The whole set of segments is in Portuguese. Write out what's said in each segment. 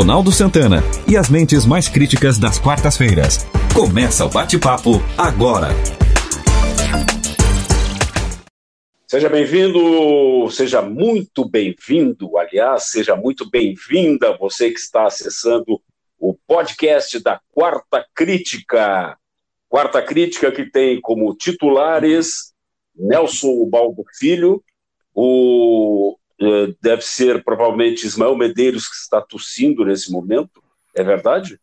Ronaldo Santana e as mentes mais críticas das quartas-feiras. Começa o bate-papo agora. Seja bem-vindo, seja muito bem-vindo, aliás, seja muito bem-vinda você que está acessando o podcast da Quarta Crítica. Quarta Crítica que tem como titulares Nelson Baldo Filho, o deve ser provavelmente Ismael Medeiros que está tossindo nesse momento, é verdade?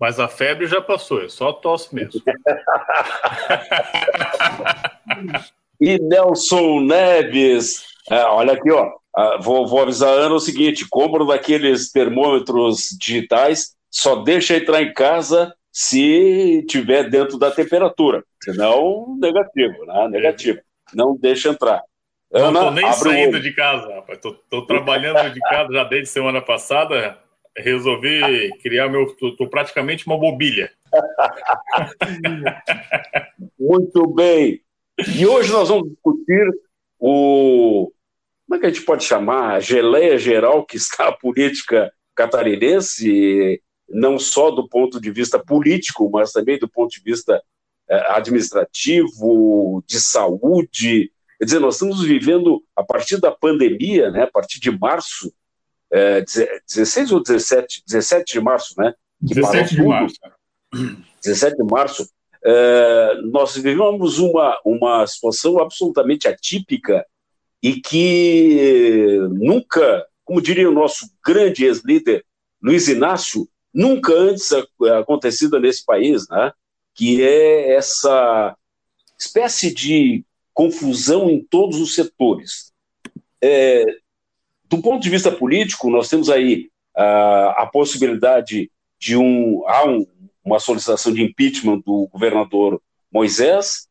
Mas a febre já passou, é só tosse mesmo. e Nelson Neves, é, olha aqui, ó, ah, vou, vou avisar a Ana o seguinte: compra daqueles termômetros digitais, só deixa entrar em casa se tiver dentro da temperatura, senão negativo, né? Negativo. Não deixa entrar. Ana, não tô nem saindo de casa, rapaz. Tô, tô trabalhando de casa já desde semana passada. Resolvi criar meu. Tô, tô praticamente uma mobília. Muito bem. E hoje nós vamos discutir o. Como é que a gente pode chamar? A geleia geral que está a política catarinense, não só do ponto de vista político, mas também do ponto de vista eh, administrativo, de saúde, Quer dizer, nós estamos vivendo, a partir da pandemia, né, a partir de março, é, 16 ou 17? 17 de março, né? Que 17 de março. 17 de março, é, nós vivemos uma, uma situação absolutamente atípica e que nunca, como diria o nosso grande ex-líder Luiz Inácio, nunca antes acontecida nesse país, né? que é essa espécie de confusão em todos os setores. É, do ponto de vista político, nós temos aí a, a possibilidade de um, há um, uma solicitação de impeachment do governador Moisés.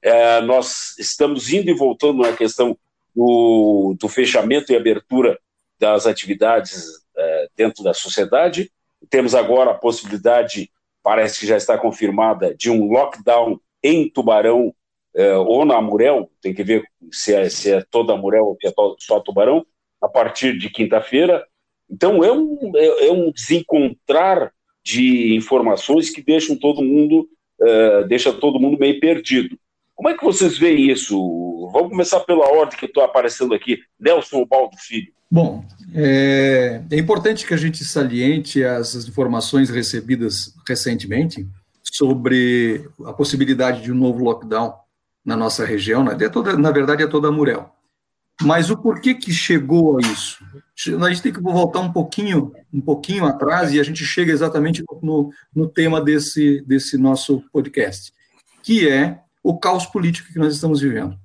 É, nós estamos indo e voltando na questão do, do fechamento e abertura das atividades é, dentro da sociedade. Temos agora a possibilidade, parece que já está confirmada, de um lockdown em Tubarão é, ou na Amurel, tem que ver se é, se é toda Amurel ou se é só Tubarão, a partir de quinta-feira. Então é um, é, é, um desencontrar de informações que deixam todo mundo é, deixa todo mundo meio perdido. Como é que vocês veem isso? Vamos começar pela ordem que estou aparecendo aqui. Nelson Baldo Filho. Bom, é, é, importante que a gente saliente as informações recebidas recentemente sobre a possibilidade de um novo lockdown na nossa região, né? é toda, na verdade é toda a Murel. Mas o porquê que chegou a isso? A gente tem que voltar um pouquinho, um pouquinho atrás e a gente chega exatamente no, no tema desse, desse nosso podcast, que é o caos político que nós estamos vivendo.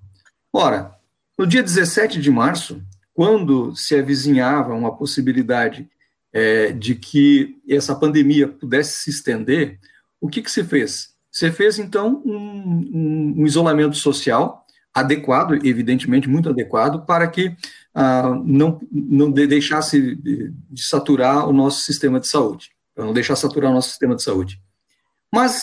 Ora, no dia 17 de março, quando se avizinhava uma possibilidade é, de que essa pandemia pudesse se estender, o que, que se fez? Você fez, então, um, um, um isolamento social adequado, evidentemente muito adequado, para que ah, não, não deixasse de, saturar o nosso sistema de saúde, para não deixar saturar o nosso sistema de saúde. Mas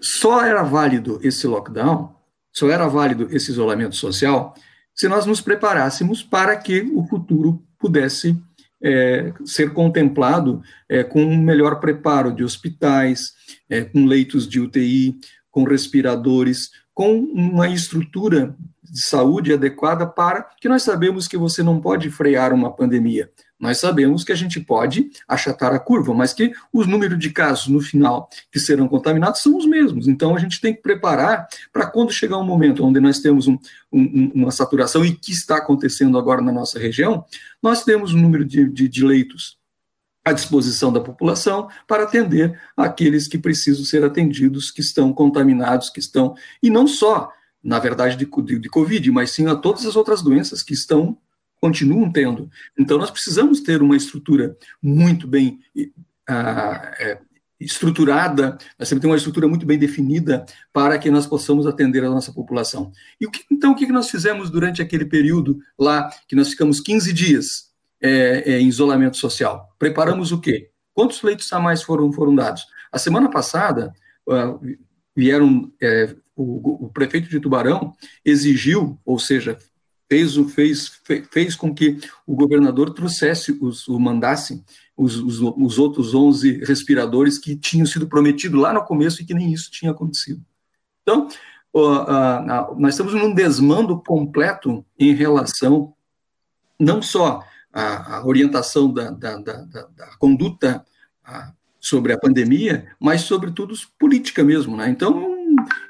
só era válido esse lockdown, só era válido esse isolamento social, se nós nos preparássemos para que o futuro pudesse é, ser contemplado é, com um melhor preparo de hospitais, é, com leitos de UTI, com respiradores, com uma estrutura de saúde adequada para que nós sabemos que você não pode frear uma pandemia. Nós sabemos que a gente pode achatar a curva, mas que os números de casos no final que serão contaminados são os mesmos. Então a gente tem que preparar para quando chegar um momento onde nós temos um, um, uma saturação e que está acontecendo agora na nossa região, nós temos um número de, de, de leitos à disposição da população para atender aqueles que precisam ser atendidos, que estão contaminados, que estão, e não só, na verdade, de, de, de Covid, mas sim a todas as outras doenças que estão, continuam tendo. Então, nós precisamos ter uma estrutura muito bem ah, é, estruturada, nós temos que ter uma estrutura muito bem definida para que nós possamos atender a nossa população. E o que, então, o que nós fizemos durante aquele período lá, que nós ficamos 15 dias é, é, em isolamento social. Preparamos o quê? Quantos leitos a mais foram, foram dados? A semana passada, uh, vieram, é, o, o, prefeito de Tubarão exigiu, ou seja, fez, fez, fez com que o governador trouxesse, os, o mandasse os, os, os outros 11 respiradores que tinham sido prometidos lá no começo e que nem isso tinha acontecido. Então, nós estamos num desmando completo em relação não só à, orientação da, da, da, da conduta sobre a pandemia, mas, sobretudo, política mesmo. Né? Então,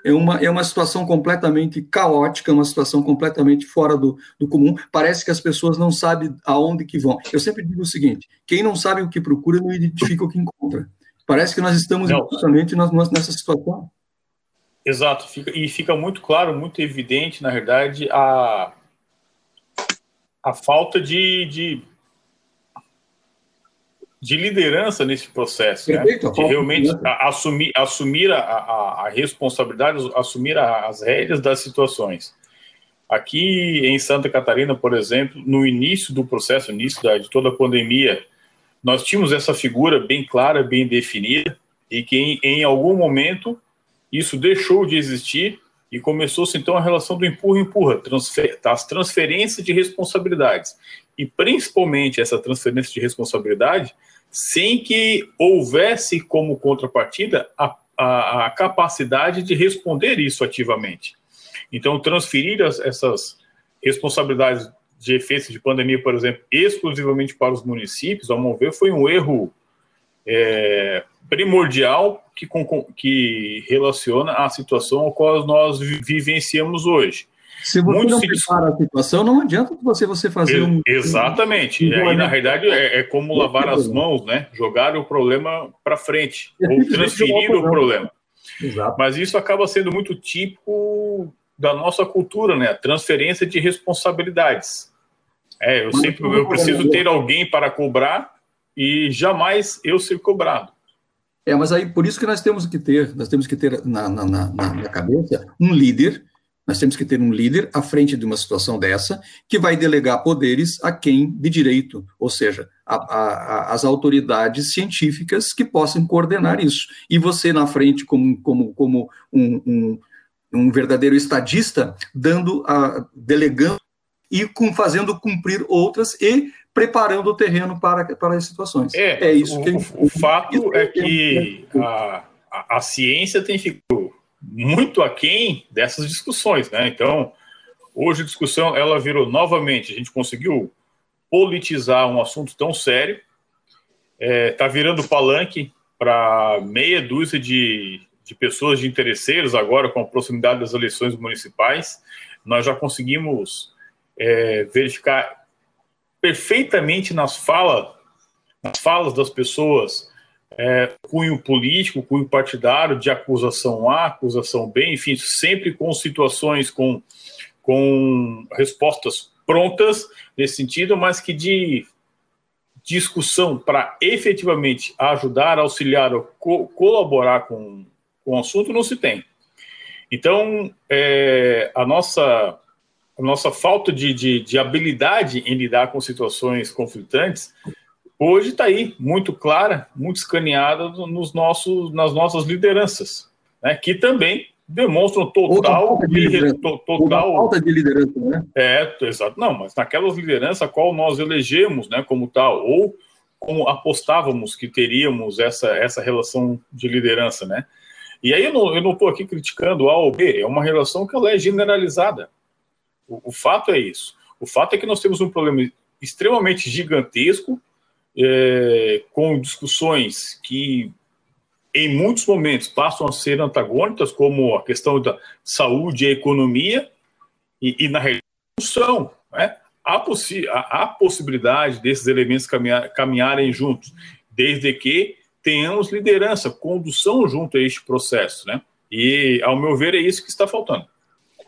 é uma, é uma situação completamente caótica, uma situação completamente fora do, do comum. Parece que as pessoas não sabem aonde que vão. Eu sempre digo o seguinte: quem não sabe o que procura não identifica o que encontra. Parece que nós estamos não. justamente nessa situação. Exato, fica, e fica muito claro, muito evidente, na verdade, a, a falta de, de de liderança nesse processo, né? de realmente assumir, assumir a, a, a, responsabilidade, assumir as rédeas das situações. Aqui em Santa Catarina, por exemplo, no início do processo, início da, de toda a pandemia, nós tínhamos essa figura bem clara, bem definida, e que em, em algum momento isso deixou de existir e começou-se então a relação do empurra-empurra, transfer, as transferências de responsabilidades. E principalmente essa transferência de responsabilidade sem que houvesse como contrapartida a, a, a capacidade de responder isso ativamente. Então, transferir as, essas responsabilidades de efeitos de pandemia, por exemplo, exclusivamente para os municípios, ao meu ver, foi um erro é, primordial que, que relaciona a situação a qual nós vivenciamos hoje. Se você Muito não se prepara a situação, não adianta você, você fazer um. Exatamente. Um... E aí, na realidade, é, é como lavar as mãos, né? Jogar o problema para frente, é ou transferir o problema. Exato. Mas isso acaba sendo muito típico da nossa cultura, né? Transferência de responsabilidades. É, eu sempre eu preciso ter alguém para cobrar e jamais eu ser cobrado. É, mas aí por isso que nós temos que ter, nós temos que ter na, na, na, na cabeça um líder nós temos que ter um líder à frente de uma situação dessa que vai delegar poderes a quem de direito, ou seja, a, a, as autoridades científicas que possam coordenar isso. E você na frente como, como, como um, um, um verdadeiro estadista, dando a, delegando e com, fazendo cumprir outras e preparando o terreno para, para as situações. É, é isso o, que o, fato é que a, a, a ciência tem ficado muito aquém dessas discussões, né? Então, hoje a discussão ela virou novamente, a gente conseguiu politizar um assunto tão sério, está é, virando palanque para meia dúzia de, de pessoas de interesseiros agora com a proximidade das eleições municipais. Nós já conseguimos é, verificar perfeitamente nas falas, nas falas das pessoas é, cunho político, cunho partidário, de acusação A, acusação B, enfim, sempre com situações com, com respostas prontas nesse sentido, mas que de discussão para efetivamente ajudar, auxiliar ou co colaborar com, com o assunto não se tem. Então, é, a, nossa, a nossa falta de, de, de habilidade em lidar com situações conflitantes hoje está aí, muito clara, muito escaneada nos nossos, nas nossas lideranças, né, que também demonstram total de total falta de liderança, né? É, exato. Não, mas naquelas lideranças a qual nós elegemos, né, como tal, ou como apostávamos que teríamos essa, essa relação de liderança, né? E aí eu não estou aqui criticando A ou B, é uma relação que ela é generalizada. O, o fato é isso. O fato é que nós temos um problema extremamente gigantesco é, com discussões que em muitos momentos passam a ser antagônicas, como a questão da saúde e economia, e, e na realidade são. Né? Há, possi há, possibilidade desses elementos caminhar, caminharem juntos, desde que tenhamos liderança, condução junto a este processo. Né? E, ao meu ver, é isso que está faltando.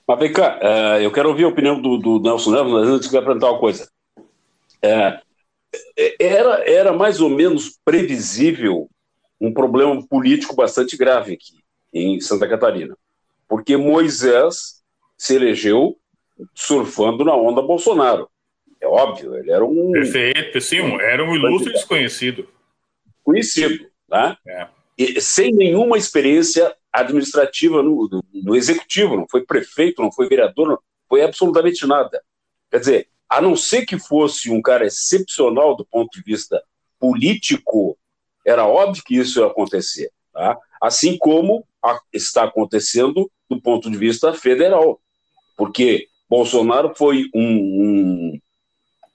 Mas vem cá, uh, eu quero ouvir a opinião do, do Nelson Neves, mas antes quero perguntar uma coisa. Uh, era, era mais ou menos previsível um problema político bastante grave aqui em Santa Catarina, porque Moisés se elegeu surfando na onda Bolsonaro. É óbvio, ele era um. Perfeito, sim, era um ilustre desconhecido. Conhecido, né? É. E, sem nenhuma experiência administrativa no, no, no, executivo, não foi prefeito, não foi vereador, não foi absolutamente nada. Quer dizer, a não ser que fosse um cara excepcional do ponto de vista político, era óbvio que isso ia acontecer. Tá? Assim como está acontecendo do ponto de vista federal. Porque Bolsonaro foi um, um,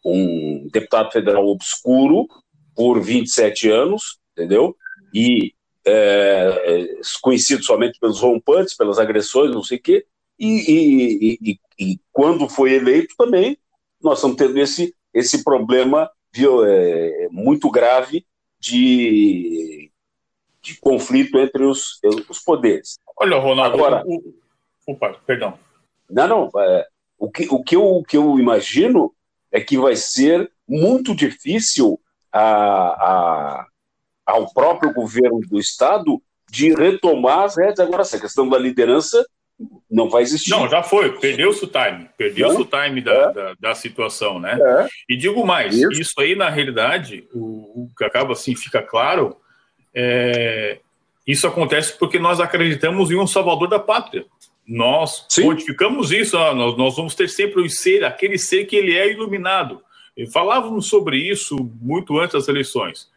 um deputado federal obscuro por 27 anos, entendeu? E é, conhecido somente pelos rompantes, pelas agressões, não sei o quê, e, e, e, e, quando foi eleito também, nós estamos tendo esse, esse problema viu, é, muito grave de, de conflito entre os, os poderes. Olha, Ronaldo, Agora, o, o, opa, perdão. Não, não, é, o, que, o, que eu, o que eu imagino é que vai ser muito difícil a, a, ao próprio governo do Estado de retomar as redes. Agora, essa questão da liderança não vai existir. Não, já foi, perdeu-se o time, perdeu-se o time da, é. da, da, situação, né? É. E digo mais, isso. isso, aí na realidade, o, o, que acaba assim, fica claro, é, isso acontece porque nós acreditamos em um salvador da pátria. Nós Sim. codificamos isso, ó, nós, nós vamos ter sempre o ser, aquele ser que ele é iluminado. Falávamos sobre isso muito antes das eleições.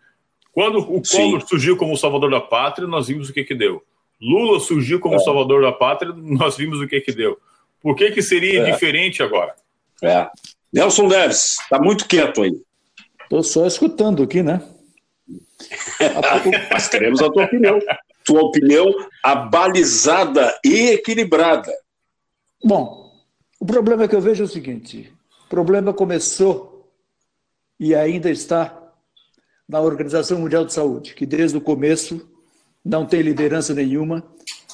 Quando o Collor surgiu como salvador da pátria, nós vimos o que que deu. Lula surgiu como é. salvador da pátria, nós vimos o que que deu. Por que que seria é. diferente agora? É. Nelson Neves, está muito quieto aí. Estou só escutando aqui, né? Nós queremos a tua opinião. Tua opinião abalizada e equilibrada. Bom, o problema que eu vejo é o seguinte: o problema começou e ainda está na Organização Mundial de Saúde, que desde o começo não tem liderança nenhuma,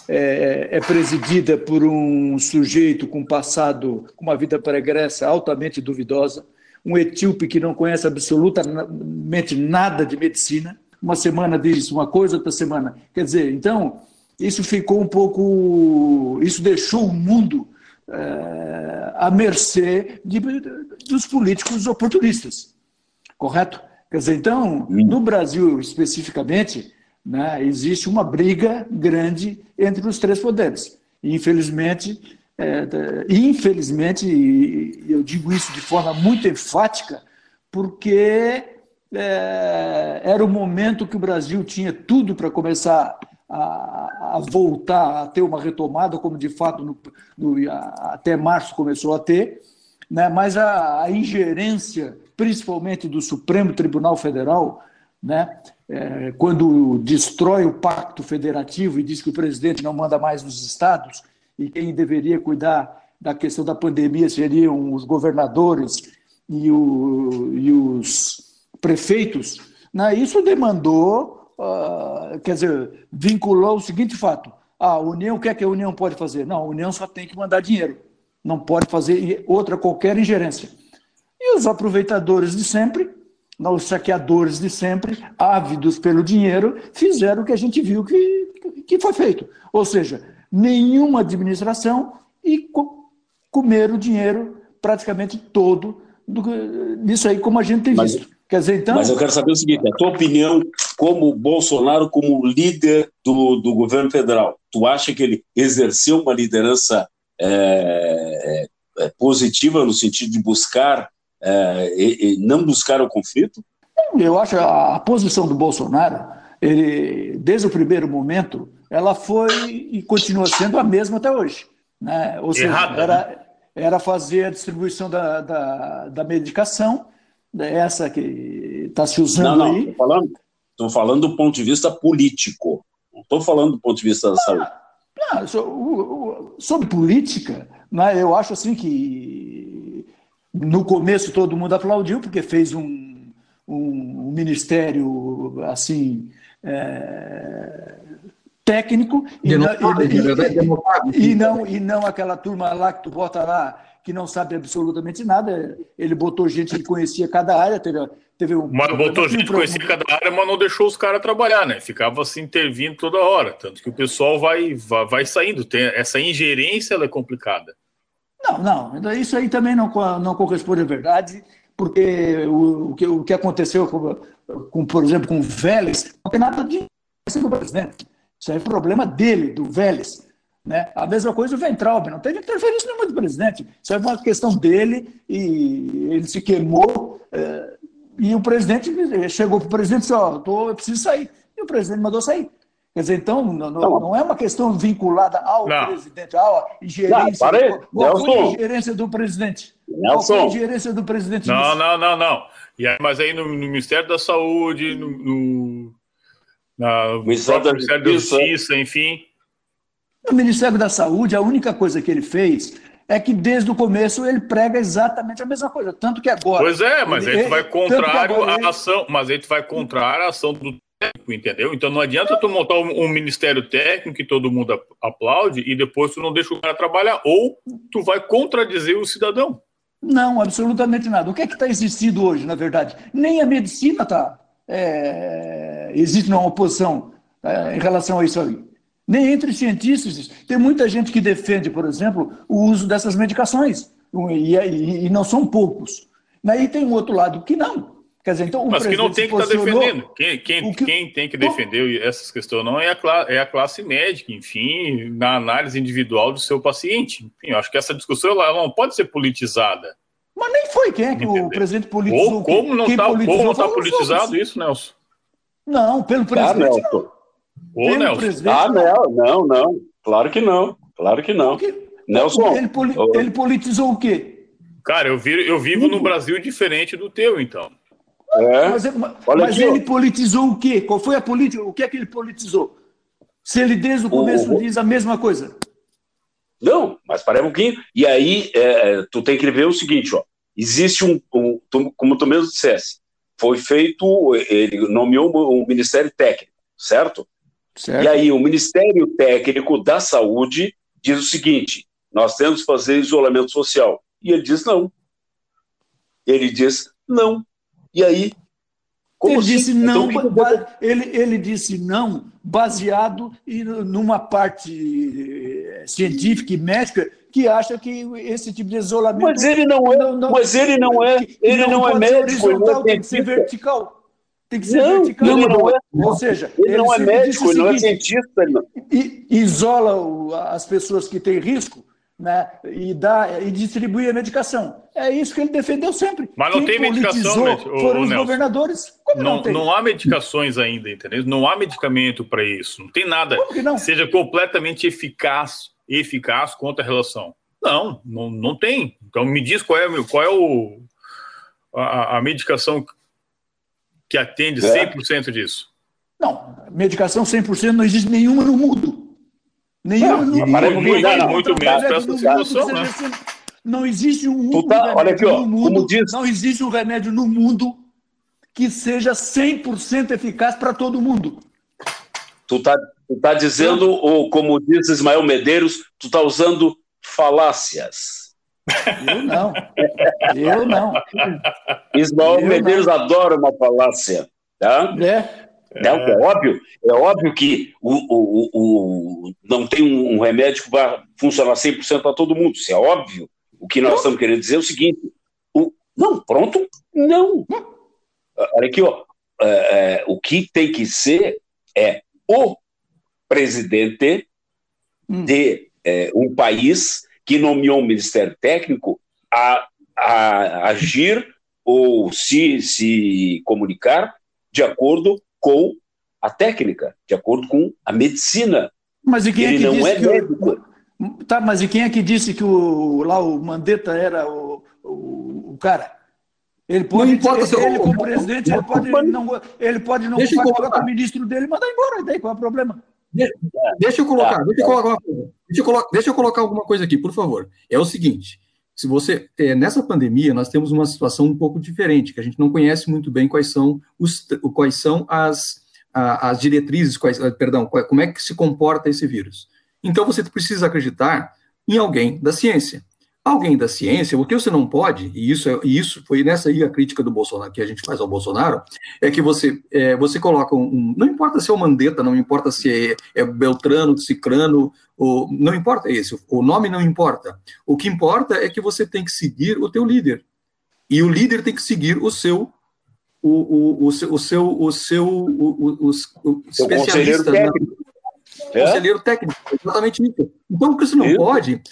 é, é, presidida por um sujeito com passado, com uma vida pregressa altamente duvidosa, um etíope que não conhece absolutamente nada de medicina. Uma semana diz uma coisa, outra semana. Quer dizer, então, isso ficou um pouco. Isso deixou o mundo é, à mercê de, dos políticos oportunistas. Correto? Quer dizer, então, no Brasil especificamente, né, existe uma briga grande entre os três poderes. E, infelizmente, é, infelizmente, e eu digo isso de forma muito enfática, porque é, era o momento que o Brasil tinha tudo para começar a, a, voltar a ter uma retomada, como de fato no, no, até março começou a ter, né, mas a, a ingerência, principalmente do Supremo Tribunal Federal, né, é, quando destrói o pacto federativo e diz que o presidente não manda mais nos estados e quem deveria cuidar da questão da pandemia seriam os governadores e, o, e os prefeitos, né? isso demandou, uh, quer dizer, vinculou o seguinte fato: a União, o que é que a União pode fazer? Não, a União só tem que mandar dinheiro, não pode fazer outra qualquer ingerência. E os aproveitadores de sempre os saqueadores de sempre, ávidos pelo dinheiro, fizeram o que a gente viu que, que foi feito. Ou seja, nenhuma administração e co comer o dinheiro praticamente todo do, disso aí, como a gente tem mas, visto. Quer dizer, então. Mas eu quero saber o seguinte: a tua opinião como Bolsonaro, como líder do, do governo federal, tu acha que ele exerceu uma liderança é, é, positiva no sentido de buscar é, e, e não buscar o conflito? Eu acho a, a posição do Bolsonaro, ele, desde o primeiro momento, ela foi e continua sendo a mesma até hoje. Né? Ou seja, Errado, era, né? era fazer a distribuição da, da, da medicação, essa que está se usando não, não, aí. Estou falando, falando do ponto de vista político, não estou falando do ponto de vista da não, saúde. Não, sobre política, né, eu acho assim que no começo todo mundo aplaudiu, porque fez um, um, um ministério assim é, técnico e, não, e, e, não, e não aquela turma lá que tu bota lá que não sabe absolutamente nada. Ele botou gente que conhecia cada área, teve, teve um. Mas botou gente que conhecia cada área, mas não deixou os caras trabalhar, né? Ficava se intervindo toda hora. Tanto que o pessoal vai, vai, vai saindo. Tem, essa ingerência ela é complicada. Não, não, isso aí também não, não corresponde à verdade, porque o, o, que, o que aconteceu, com, com, por exemplo, com o Vélez, não tem nada de do presidente. Isso é problema dele, do Vélez. Né? A mesma coisa o Ventralbe, não teve interferência nenhuma do presidente. Isso é uma questão dele e ele se queimou. É, e o presidente chegou para o presidente e disse: Ó, oh, eu preciso sair. E o presidente mandou sair. Quer dizer, então, não, não, não é uma questão vinculada ao não. presidente, à ingerência. Não, qual foi a ingerência do presidente? Nelson. Qual foi a ingerência do presidente? Não, não, não, não. E aí, mas aí no, no Ministério da Saúde, no, no, na, no Ministério, da, Ministério da Justiça, enfim. No Ministério da Saúde, a única coisa que ele fez é que desde o começo ele prega exatamente a mesma coisa, tanto que agora. Pois é, mas ele, aí tu vai contrário à ação, mas aí tu vai contrário à ação do técnico, entendeu? Então não adianta tu montar um, um, ministério técnico que todo mundo aplaude e depois tu não deixa o cara trabalhar, ou tu vai contradizer o cidadão. Não, absolutamente nada. O que é que está existindo hoje, na verdade? Nem a medicina está. É, existe uma oposição é, em relação a isso aí. Nem entre cientistas. Tem muita gente que defende, por exemplo, o uso dessas medicações. E, e, e não são poucos. Aí tem um outro lado que não. Quer dizer, então, Mas que não tem que estar tá defendendo. Quem, quem, que... quem, tem que defender essas questões não é a, é a classe médica, enfim, na análise individual do seu paciente. Enfim, eu acho que essa discussão ela não pode ser politizada. Mas nem foi quem é que Entendeu? o presidente politizou. Ou como não está tá politizado isso, Nelson? Não, pelo tá, presidente. Ah, Nelson. Ô, Nelson. Ah, não, não, não. Claro que não. Claro que não. Porque, Nelson. Ele, poli ele politizou o quê? Cara, eu, vi, eu vivo num Brasil diferente do teu, então. É. Mas, mas ele politizou o quê? Qual foi a política? O que é que ele politizou? Se ele desde o começo o... diz a mesma coisa. Não, mas para um pouquinho. E aí, é, é, tu tem que ver o seguinte, ó. Existe um, um tu, como tu mesmo dissesse, foi feito, ele nomeou um ministério técnico, certo? certo? E aí o Ministério Técnico da Saúde diz o seguinte: nós temos que fazer isolamento social. E ele diz não. Ele diz não. E aí? Como ele assim? disse não, então, ele, ele disse não baseado em, numa parte eh, científica e médica que acha que esse tipo de isolamento. Mas ele não é, não, não, mas ele não é, ele não, não é médico, ele não é tem que ser vertical. Tem que ser não, vertical. Ele não é, Ou seja, ele, ele não é médico, ele não é cientista. Ele não... Isola as pessoas que têm risco né, e, dá, e distribuir a medicação. É isso que ele defendeu sempre. Mas não Quem tem medicação, né, foram os Nelson. governadores. Como não, não, tem? não há medicações ainda, entendeu? Não há medicamento para isso. Não tem nada que, que seja completamente eficaz, eficaz contra a relação. Não, não, não tem. Então me diz qual é, qual é o, a, a medicação que atende 100% é. disso. Não, medicação 100% não existe nenhuma no mundo. Nenhum, não, não, muito, muito menos para essa situação, né? Não existe um tá, olha aqui, ó, no mundo, diz... não existe um remédio no mundo que seja 100% eficaz para todo mundo. Tu tá, tu tá dizendo, ou como diz Ismael Medeiros, tu tá usando falácias. Eu não. Eu não. Ismael Eu Medeiros não. adora uma falácia. Tá? É. É, é óbvio, é óbvio que o, o, o, não tem um remédio que vai funcionar 100% para todo mundo, isso é óbvio. O que nós estamos querendo dizer é o seguinte: o, não, pronto, não. Olha aqui, ó, é, é, o que tem que ser é o presidente hum. de é, um país que nomeou um ministério técnico a, a agir ou se, se comunicar de acordo com a técnica, de acordo com a medicina. Mas e quem Ele é que não disse é que médico. O... Tá, mas e quem é que disse que o, lá o Mandetta era o, o, o cara? Ele pode, não importa ele, ele como presidente, ele pode não, ele pode não falar com o ministro dele e mandar embora. daí qual é o problema? Deixa, eu colocar, deixa eu colocar, deixa eu colocar, deixa eu colocar alguma coisa aqui, por favor. É o seguinte: se você é, nessa pandemia nós temos uma situação um pouco diferente, que a gente não conhece muito bem quais são os quais são as as diretrizes, quais, ah, perdão, como é que se comporta esse vírus. Então você precisa acreditar em alguém da ciência. Alguém da ciência, o que você não pode, e isso, é, e isso foi nessa aí a crítica do Bolsonaro que a gente faz ao Bolsonaro, é que você, é, você coloca um, um, Não importa se é o Mandetta, não importa se é, é Beltrano, Cicrano, ou, não importa isso, o nome não importa. O que importa é que você tem que seguir o teu líder. E o líder tem que seguir o seu o, o, o, seu, o seu, o, seu o, o, o especialista. Na, é? conselheiro técnico, exatamente isso. Então, o que você não isso. pode,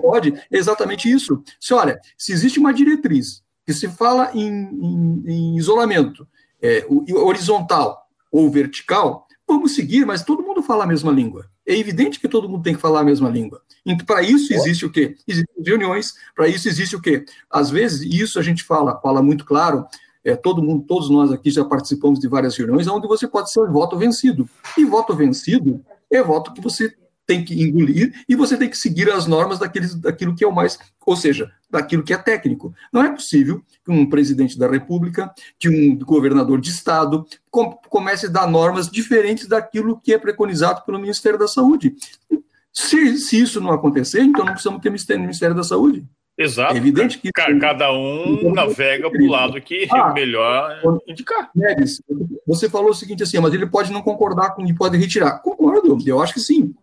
pode, é exatamente isso. Se olha, se existe uma diretriz que se fala em, em, em isolamento é, horizontal ou vertical, vamos seguir, mas todo mundo fala a mesma língua. É evidente que todo mundo tem que falar a mesma língua. Então, para isso existe o quê? Existem reuniões, para isso existe o quê? Às vezes, isso a gente fala, fala muito claro, é, todo mundo, todos nós aqui já participamos de várias reuniões onde você pode ser voto vencido. E voto vencido é voto que você tem que engolir e você tem que seguir as normas daqueles, daquilo que é o mais, ou seja, daquilo que é técnico. Não é possível que um presidente da República, que um governador de Estado com, comece a dar normas diferentes daquilo que é preconizado pelo Ministério da Saúde. Se, se isso não acontecer, então não precisamos ter Ministério da Saúde. Exato. É evidente que cada um então, navega para o lado que ah, é melhor indicar. Neves, você falou o seguinte assim, mas ele pode não concordar com e pode retirar. Concordo, eu acho que sim.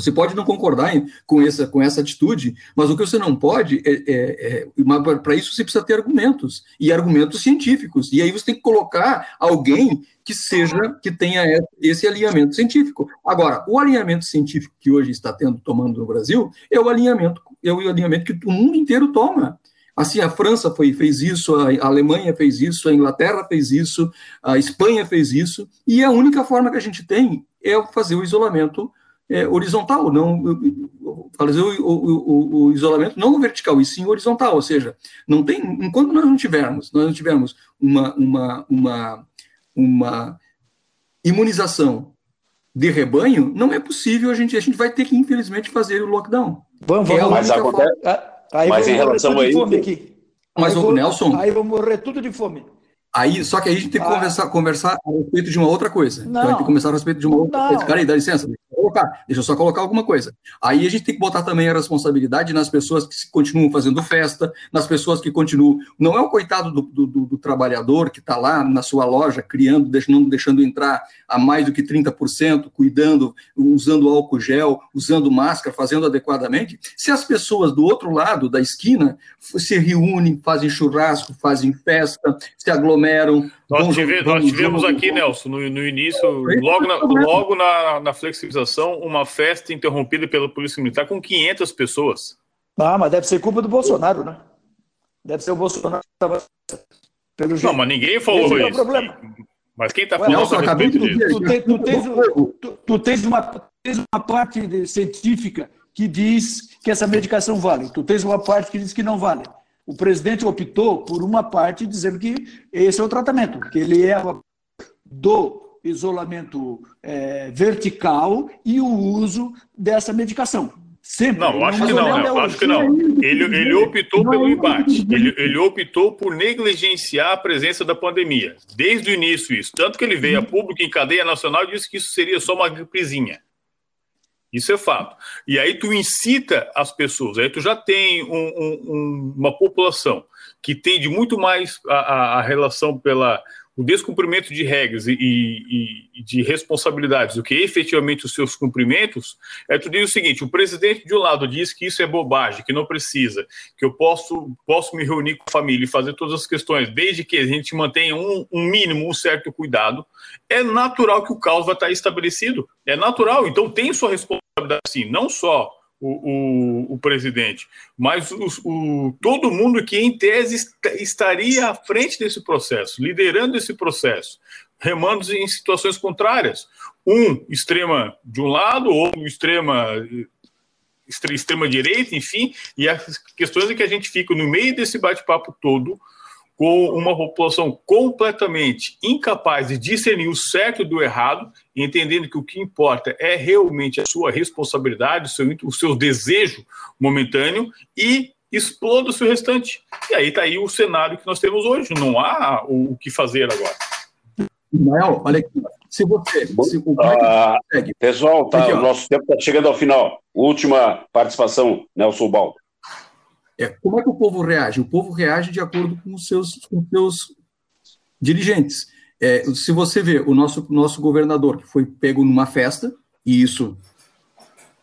Você pode não concordar com essa, com essa atitude, mas o que você não pode é, é, é para isso você precisa ter argumentos e argumentos científicos. E aí você tem que colocar alguém que seja que tenha esse alinhamento científico. Agora, o alinhamento científico que hoje está tendo tomando no Brasil é o alinhamento é o alinhamento que o mundo inteiro toma. Assim, a França foi, fez isso, a Alemanha fez isso, a Inglaterra fez isso, a Espanha fez isso, e a única forma que a gente tem é fazer o isolamento é, horizontal, não fazer o, o, o, o, isolamento não vertical, e sim horizontal, ou seja, não tem, enquanto nós não tivermos, nós não tivermos uma, uma, uma, uma imunização de rebanho, não é possível, a gente, a gente vai ter que, infelizmente, fazer o lockdown. Vamos, vamos, é mas, acontece, aí mas em relação a isso... Aqui. Mas, o Nelson... Aí vão morrer tudo de fome. Aí, só que aí a gente tem que ah. conversar, conversar a respeito de uma outra coisa. Não. Então a gente tem que começar a respeito de uma outra não. coisa. Peraí, dá licença colocar, deixa eu só colocar alguma coisa. Aí a gente tem que botar também a responsabilidade nas pessoas que continuam fazendo festa, nas pessoas que continuam. Não é o coitado do, do, do trabalhador que está lá na sua loja criando, deixando, deixando entrar a mais do que 30%, cuidando, usando álcool gel, usando máscara, fazendo adequadamente. Se as pessoas do outro lado da esquina se reúnem, fazem churrasco, fazem festa, se aglomeram, nós, tive, nós tivemos aqui, Nelson, no, no início, logo, na, logo na, na, flexibilização, uma festa interrompida pela Polícia Militar com 500 pessoas. Ah, mas deve ser culpa do Bolsonaro, né? Deve ser o Bolsonaro que estava. Pelo jeito. Não, mas ninguém falou Esse isso. É o problema. Mas quem está falando Nelson, a respeito disso? Tu, tu, tu, tens, tu, tu tens, uma, tens uma parte científica que diz que essa medicação vale. Tu tens uma parte que diz que não vale. O presidente optou por uma parte dizendo que esse é o tratamento, que ele é do isolamento é, vertical e o uso dessa medicação. Sempre. Não, acho que não, não acho que não. Ele, ele optou pelo embate. Ele, ele optou por negligenciar a presença da pandemia. Desde o início, isso. Tanto que ele veio a público em cadeia nacional e disse que isso seria só uma gripezinha. Isso é fato. E aí tu incita as pessoas, aí tu já tem um, um, uma população que tende muito mais a, a relação pela o descumprimento de regras e, e, e, de responsabilidades do que efetivamente os seus cumprimentos, é tu diz o seguinte: o presidente de um lado diz que isso é bobagem, que não precisa, que eu posso, posso me reunir com a família e fazer todas as questões, desde que a gente mantenha um, um mínimo, um certo cuidado, é natural que o caos vai estar estabelecido. É natural, então tem sua responsabilidade sim, não só o, o, o, presidente, mas o, o, todo mundo que, em tese, estaria à frente desse processo, liderando esse processo, remando em situações contrárias. Um extrema de um lado, outro extrema extrema direita, enfim, e as questões é que a gente fica no meio desse bate-papo todo com uma população completamente incapaz de discernir o certo do errado, entendendo que o que importa é realmente a sua responsabilidade, o seu, o seu desejo momentâneo e exploda-se o restante. E aí está aí o cenário que nós temos hoje. Não há o, o que fazer agora. Ismael, olha aqui. Se você. Se, o é ah, pessoal, tá, aqui, o nosso tempo está chegando ao final. Última participação, Nelson Baldo. É, como é que o povo reage? O povo reage de acordo com os seus, com seus dirigentes. É, se você vê o nosso, nosso governador, que foi pego numa festa, e isso.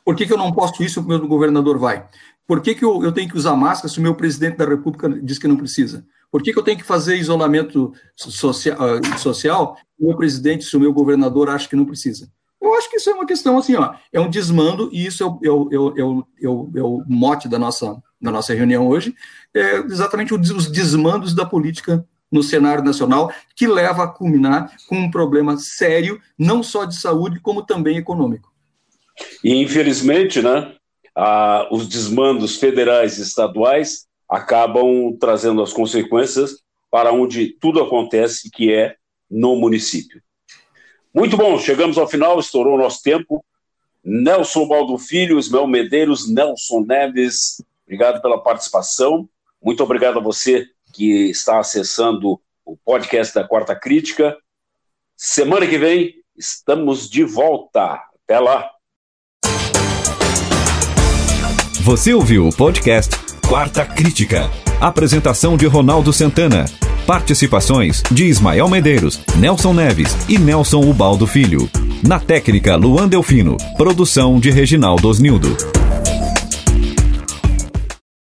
Por que, que eu não posso isso o meu governador vai? Por que, que eu, eu tenho que usar máscara se o meu presidente da República diz que não precisa? Por que, que eu tenho que fazer isolamento social, social se o meu presidente, se o meu governador acha que não precisa? Eu acho que isso é uma questão assim, ó, é um desmando, e isso é o, é o, é o, mote da nossa, da nossa reunião hoje, é exatamente os desmandos da política no cenário nacional, que leva a culminar com um problema sério, não só de saúde, como também econômico. E, infelizmente, né, a, os desmandos federais e estaduais acabam trazendo as consequências para onde tudo acontece, que é no município. Muito bom, chegamos ao final, estourou o nosso tempo. Nelson Baldo Filho, Ismael Medeiros, Nelson Neves, obrigado pela participação. Muito obrigado a você que está acessando o podcast da Quarta Crítica. Semana que vem estamos de volta. Até lá. Você ouviu o podcast Quarta Crítica. Apresentação de Ronaldo Santana. Participações de Ismael Medeiros, Nelson Neves e Nelson Ubaldo Filho. Na técnica, Luan Delfino. Produção de Reginaldo Osnildo.